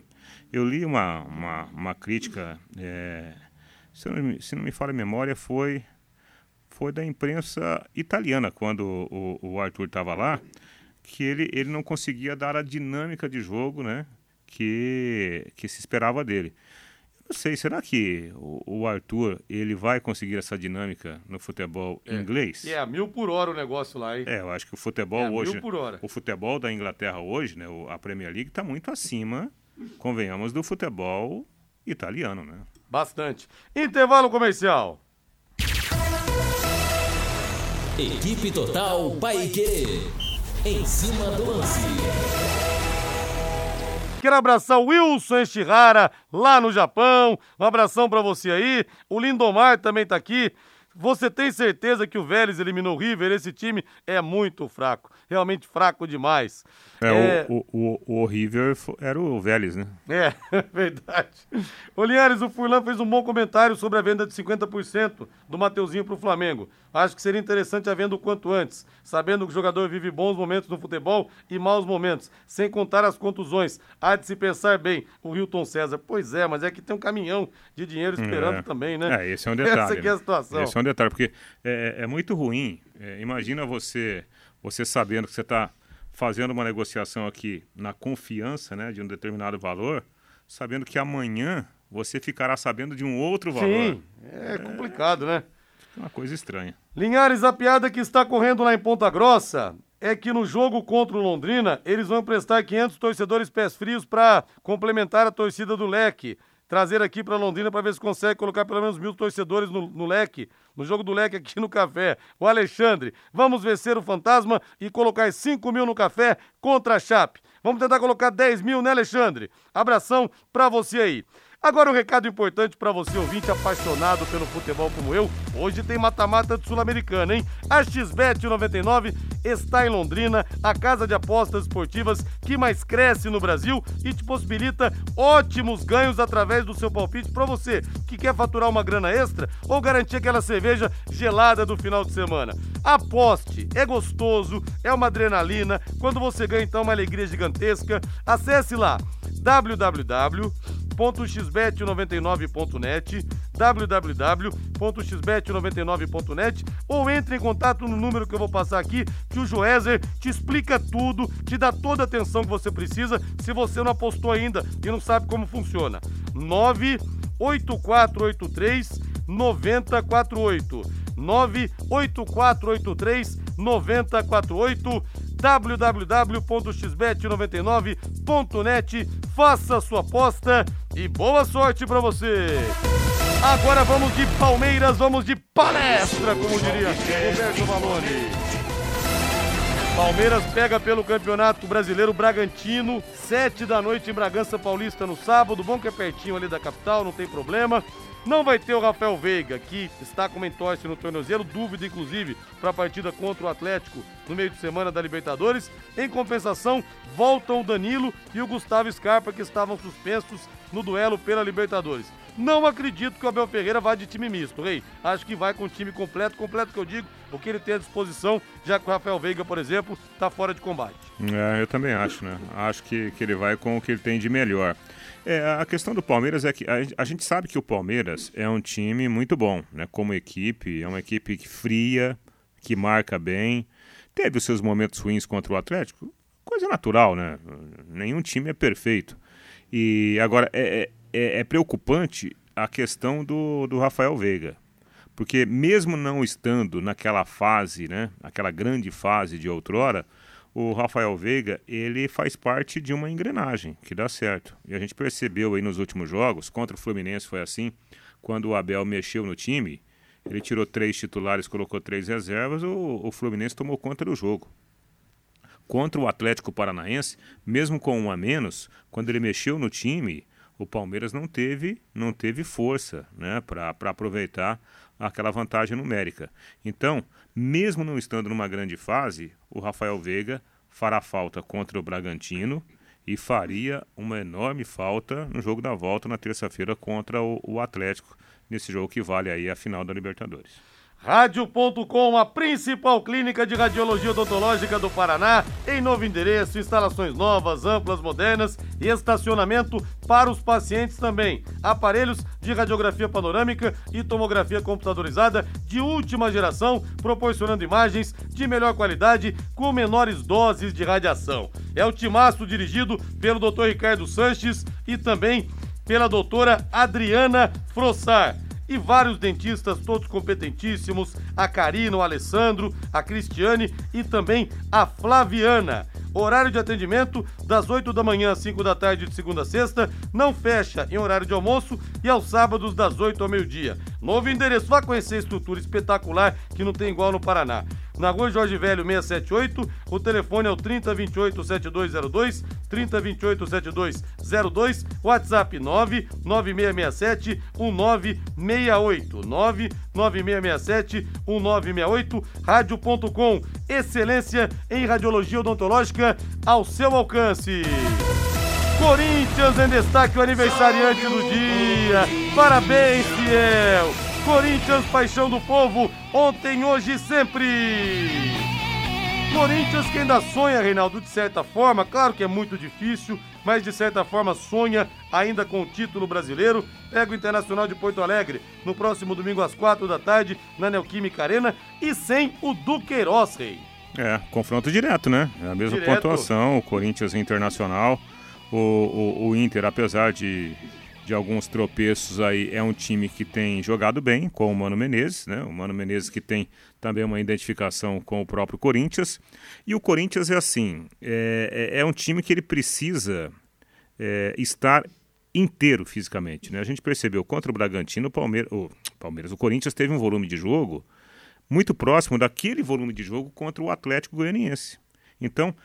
eu li uma, uma, uma crítica, é, se, não, se não me falha a memória, foi, foi da imprensa italiana, quando o, o Arthur estava lá, que ele, ele não conseguia dar a dinâmica de jogo né, que, que se esperava dele. Não sei, será que o, o, Arthur ele vai conseguir essa dinâmica no futebol é. inglês? É a mil por hora o negócio lá, hein? É, eu acho que o futebol é hoje, mil por hora. o futebol da Inglaterra hoje, né, a Premier League está muito acima, convenhamos, do futebol italiano, né? Bastante. Intervalo comercial. Equipe Total Paique. Em cima do lance. Quero abraçar o Wilson Eshihara, lá no Japão. Um abração para você aí. O Lindomar também tá aqui. Você tem certeza que o Vélez eliminou o River? Esse time é muito fraco, realmente fraco demais. É, é... O, o, o, River era o Vélez, né? É, verdade. Ô Linhares, o Furlan fez um bom comentário sobre a venda de 50% do Mateuzinho para o Flamengo. Acho que seria interessante a venda o quanto antes, sabendo que o jogador vive bons momentos no futebol e maus momentos, sem contar as contusões. Há de se pensar bem, o Hilton César. Pois é, mas é que tem um caminhão de dinheiro esperando é. também, né? É, esse é um detalhe. Essa aqui é a né? situação. Esse é um detalhe, porque é, é muito ruim. É, imagina você, você sabendo que você está fazendo uma negociação aqui na confiança né, de um determinado valor, sabendo que amanhã você ficará sabendo de um outro valor. Sim, é, é complicado, né? Uma coisa estranha. Linhares, a piada que está correndo lá em Ponta Grossa é que no jogo contra o Londrina, eles vão emprestar 500 torcedores pés frios para complementar a torcida do Leque. Trazer aqui para Londrina para ver se consegue colocar pelo menos mil torcedores no, no Leque, no jogo do Leque aqui no Café. O Alexandre, vamos vencer o Fantasma e colocar 5 mil no Café contra a Chape. Vamos tentar colocar 10 mil, né, Alexandre? Abração para você aí. Agora um recado importante para você ouvinte apaixonado pelo futebol como eu. Hoje tem mata-mata de Sul-Americana, hein? A XBET 99 está em Londrina, a casa de apostas esportivas que mais cresce no Brasil e te possibilita ótimos ganhos através do seu palpite para você que quer faturar uma grana extra ou garantir aquela cerveja gelada do final de semana. Aposte, é gostoso, é uma adrenalina. Quando você ganha então uma alegria gigantesca, acesse lá www www.xbet99.net, www.xbet99.net ou entre em contato no número que eu vou passar aqui, que o Joézer te explica tudo, te dá toda a atenção que você precisa, se você não apostou ainda e não sabe como funciona. 98483 9048. 98483 9048 www.xbet99.net. Faça sua aposta e boa sorte para você. Agora vamos de Palmeiras, vamos de palestra, como diria Roberto Valone. Palmeiras pega pelo Campeonato Brasileiro Bragantino, sete da noite em Bragança Paulista no sábado. Bom que é pertinho ali da capital, não tem problema. Não vai ter o Rafael Veiga, que está com entorse no tornozelo, dúvida inclusive para a partida contra o Atlético no meio de semana da Libertadores. Em compensação, voltam o Danilo e o Gustavo Scarpa, que estavam suspensos no duelo pela Libertadores. Não acredito que o Abel Ferreira vá de time misto, rei. Acho que vai com o time completo, completo que eu digo, o que ele tem à disposição, já que o Rafael Veiga, por exemplo, está fora de combate. É, eu também acho, né? Acho que, que ele vai com o que ele tem de melhor. É, a questão do Palmeiras é que a, a, gente sabe que o Palmeiras é um time muito bom, né? Como equipe, é uma equipe fria, que marca bem. Teve os seus momentos ruins contra o Atlético, coisa natural, né? Nenhum time é perfeito. E agora é, é, é, é preocupante a questão do, do Rafael Veiga. Porque mesmo não estando naquela fase, né? Aquela grande fase de outrora, o Rafael Veiga, ele faz parte de uma engrenagem que dá certo. E a gente percebeu aí nos últimos jogos, contra o Fluminense foi assim, quando o Abel mexeu no time, ele tirou três titulares, colocou três reservas, o, o Fluminense tomou conta do jogo. Contra o Atlético Paranaense, mesmo com um a menos, quando ele mexeu no time, o Palmeiras não teve, não teve força né, para aproveitar aquela vantagem numérica. Então, mesmo não estando numa grande fase, o Rafael Veiga fará falta contra o Bragantino e faria uma enorme falta no jogo da volta na terça-feira contra o, o Atlético, nesse jogo que vale aí a final da Libertadores. Rádio.com, a principal clínica de radiologia odontológica do Paraná, em novo endereço, instalações novas, amplas, modernas e estacionamento para os pacientes também. Aparelhos de radiografia panorâmica e tomografia computadorizada de última geração, proporcionando imagens de melhor qualidade com menores doses de radiação. É o timaço dirigido pelo Dr. Ricardo Sanches e também pela doutora Adriana Frossar e vários dentistas, todos competentíssimos, a Karina, o Alessandro, a Cristiane e também a Flaviana. Horário de atendimento das 8 da manhã às 5 da tarde de segunda a sexta, não fecha em horário de almoço e aos sábados das 8 ao meio-dia. Novo endereço, vá conhecer a estrutura espetacular que não tem igual no Paraná na rua Jorge Velho 678. O telefone é o 3028 7202, 3028 7202, WhatsApp 99667 1968, 99667 1968, rádio.com, excelência em radiologia odontológica ao seu alcance. Corinthians em destaque, o aniversariante do dia. Parabéns, fiel! Corinthians, paixão do povo, ontem, hoje e sempre. Corinthians que ainda sonha, Reinaldo, de certa forma, claro que é muito difícil, mas de certa forma sonha ainda com o título brasileiro. Pega o Internacional de Porto Alegre no próximo domingo às quatro da tarde na Neoquímica Arena e sem o Duqueiroz, Rei. É, confronto direto, né? É a mesma direto. pontuação, o Corinthians Internacional. O, o, o Inter, apesar de de alguns tropeços aí, é um time que tem jogado bem com o Mano Menezes, né? O Mano Menezes que tem também uma identificação com o próprio Corinthians. E o Corinthians é assim, é, é, é um time que ele precisa é, estar inteiro fisicamente, né? A gente percebeu contra o Bragantino, o Palmeiras, o Palmeiras, o Corinthians teve um volume de jogo muito próximo daquele volume de jogo contra o Atlético Goianiense. Então,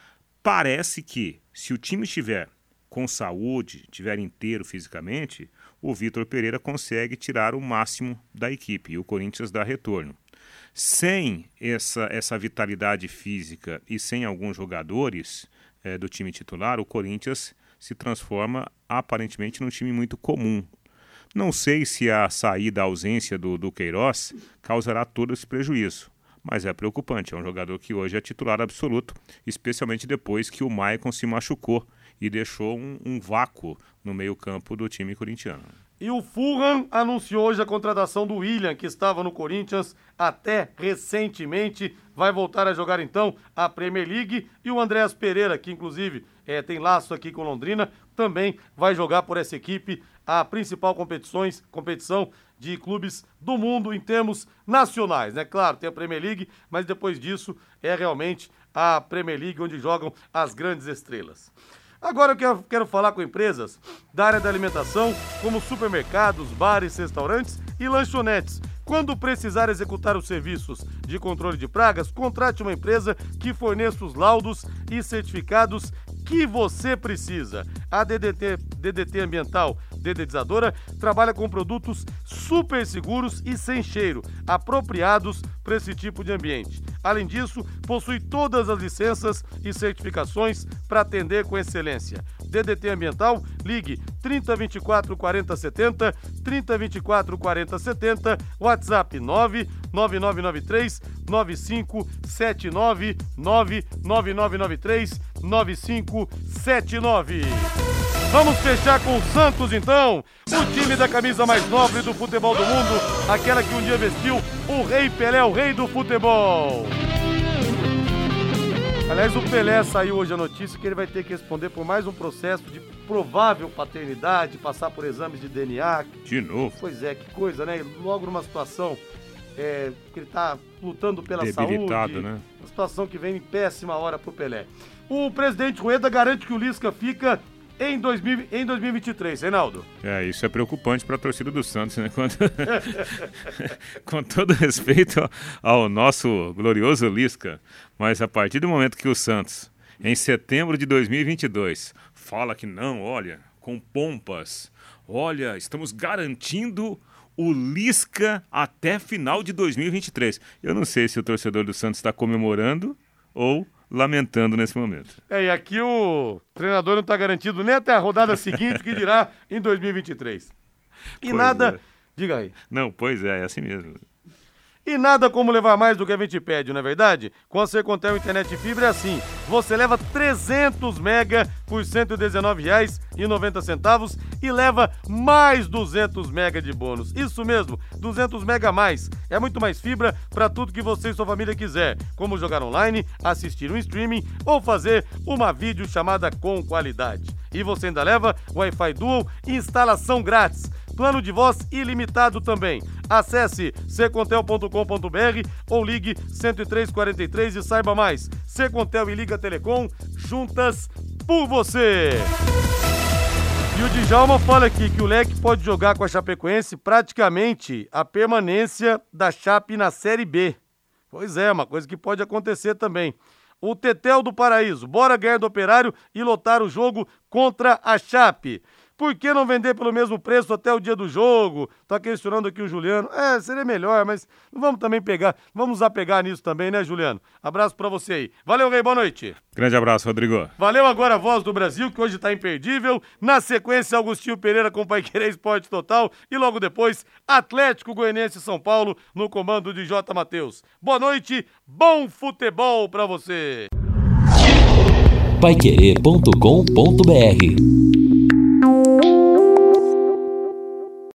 parece que se o time estiver com saúde, tiver inteiro fisicamente, o Vitor Pereira consegue tirar o máximo da equipe e o Corinthians dá retorno. Sem essa, essa vitalidade física e sem alguns jogadores é, do time titular, o Corinthians se transforma aparentemente num time muito comum. Não sei se a saída, a ausência do, do Queiroz causará todo esse prejuízo, mas é preocupante. É um jogador que hoje é titular absoluto, especialmente depois que o Maicon se machucou e deixou um, um vácuo no meio-campo do time corintiano. E o Fulham anunciou hoje a contratação do William, que estava no Corinthians até recentemente. Vai voltar a jogar então a Premier League. E o Andréas Pereira, que inclusive é, tem laço aqui com Londrina, também vai jogar por essa equipe a principal competições, competição de clubes do mundo em termos nacionais, né? Claro, tem a Premier League, mas depois disso é realmente a Premier League onde jogam as grandes estrelas. Agora eu quero, quero falar com empresas da área da alimentação, como supermercados, bares, restaurantes e lanchonetes. Quando precisar executar os serviços de controle de pragas, contrate uma empresa que forneça os laudos e certificados que você precisa. A DDT, DDT Ambiental dedetizadora trabalha com produtos super seguros e sem cheiro, apropriados para esse tipo de ambiente. Além disso, possui todas as licenças e certificações para atender com excelência. DDT Ambiental, ligue 3024 40 70, 3024 40 70, WhatsApp 99993 9579 99993 9579. Vamos fechar com o Santos então, o time da camisa mais nobre do futebol do mundo, aquela que um dia vestiu o Rei Pelé, o rei do futebol. Aliás, o Pelé saiu hoje a notícia que ele vai ter que responder por mais um processo de provável paternidade, passar por exames de DNA. De novo? Pois é, que coisa, né? Logo numa situação é, que ele está lutando pela Debilitado, saúde. né? Uma situação que vem em péssima hora pro Pelé. O presidente Rueda garante que o Lisca fica em, 2000, em 2023, Reinaldo. É, isso é preocupante para a torcida do Santos, né? Quando... Com todo respeito ao nosso glorioso Lisca, mas a partir do momento que o Santos, em setembro de 2022, fala que não, olha, com pompas, olha, estamos garantindo o Lisca até final de 2023. Eu não sei se o torcedor do Santos está comemorando ou lamentando nesse momento. É, e aqui o treinador não está garantido nem até a rodada seguinte, que dirá em 2023. E Pois nada. é. Diga aí. Não, pois é, é assim mesmo. E nada como levar mais do que a gente pede, não é verdade? Com a Secontel Internet Fibra é assim. Você leva 300 mega por R$ 119,90 e leva mais 200 mega de bônus. Isso mesmo, 200 mega a mais. É muito mais fibra para tudo que você e sua família quiser, como jogar online, assistir um streaming ou fazer uma videochamada com qualidade. E você ainda leva Wi-Fi Dual e instalação grátis. Plano de voz ilimitado também. Acesse secontel.com.br ou ligue 10343 e saiba mais. Secontel e Liga Telecom, juntas por você. E o Djalma fala aqui que o Leque pode jogar com a Chapecoense praticamente a permanência da Chape na Série B. Pois é, uma coisa que pode acontecer também. O Tetel do Paraíso, bora ganhar do Operário e lotar o jogo contra a Chape. Por que não vender pelo mesmo preço até o dia do jogo? Tá questionando aqui o Juliano. É, seria melhor, mas não vamos também pegar, vamos apegar nisso também, né, Juliano? Abraço pra você aí. Valeu, Rei, boa noite. Grande abraço, Rodrigo. Valeu agora a voz do Brasil, que hoje tá imperdível. Na sequência, Augustinho Pereira com Pai Querer Esporte Total. E logo depois, Atlético Goianiense e São Paulo, no comando de J. Matheus. Boa noite, bom futebol pra você. Paiquerê.com.br Música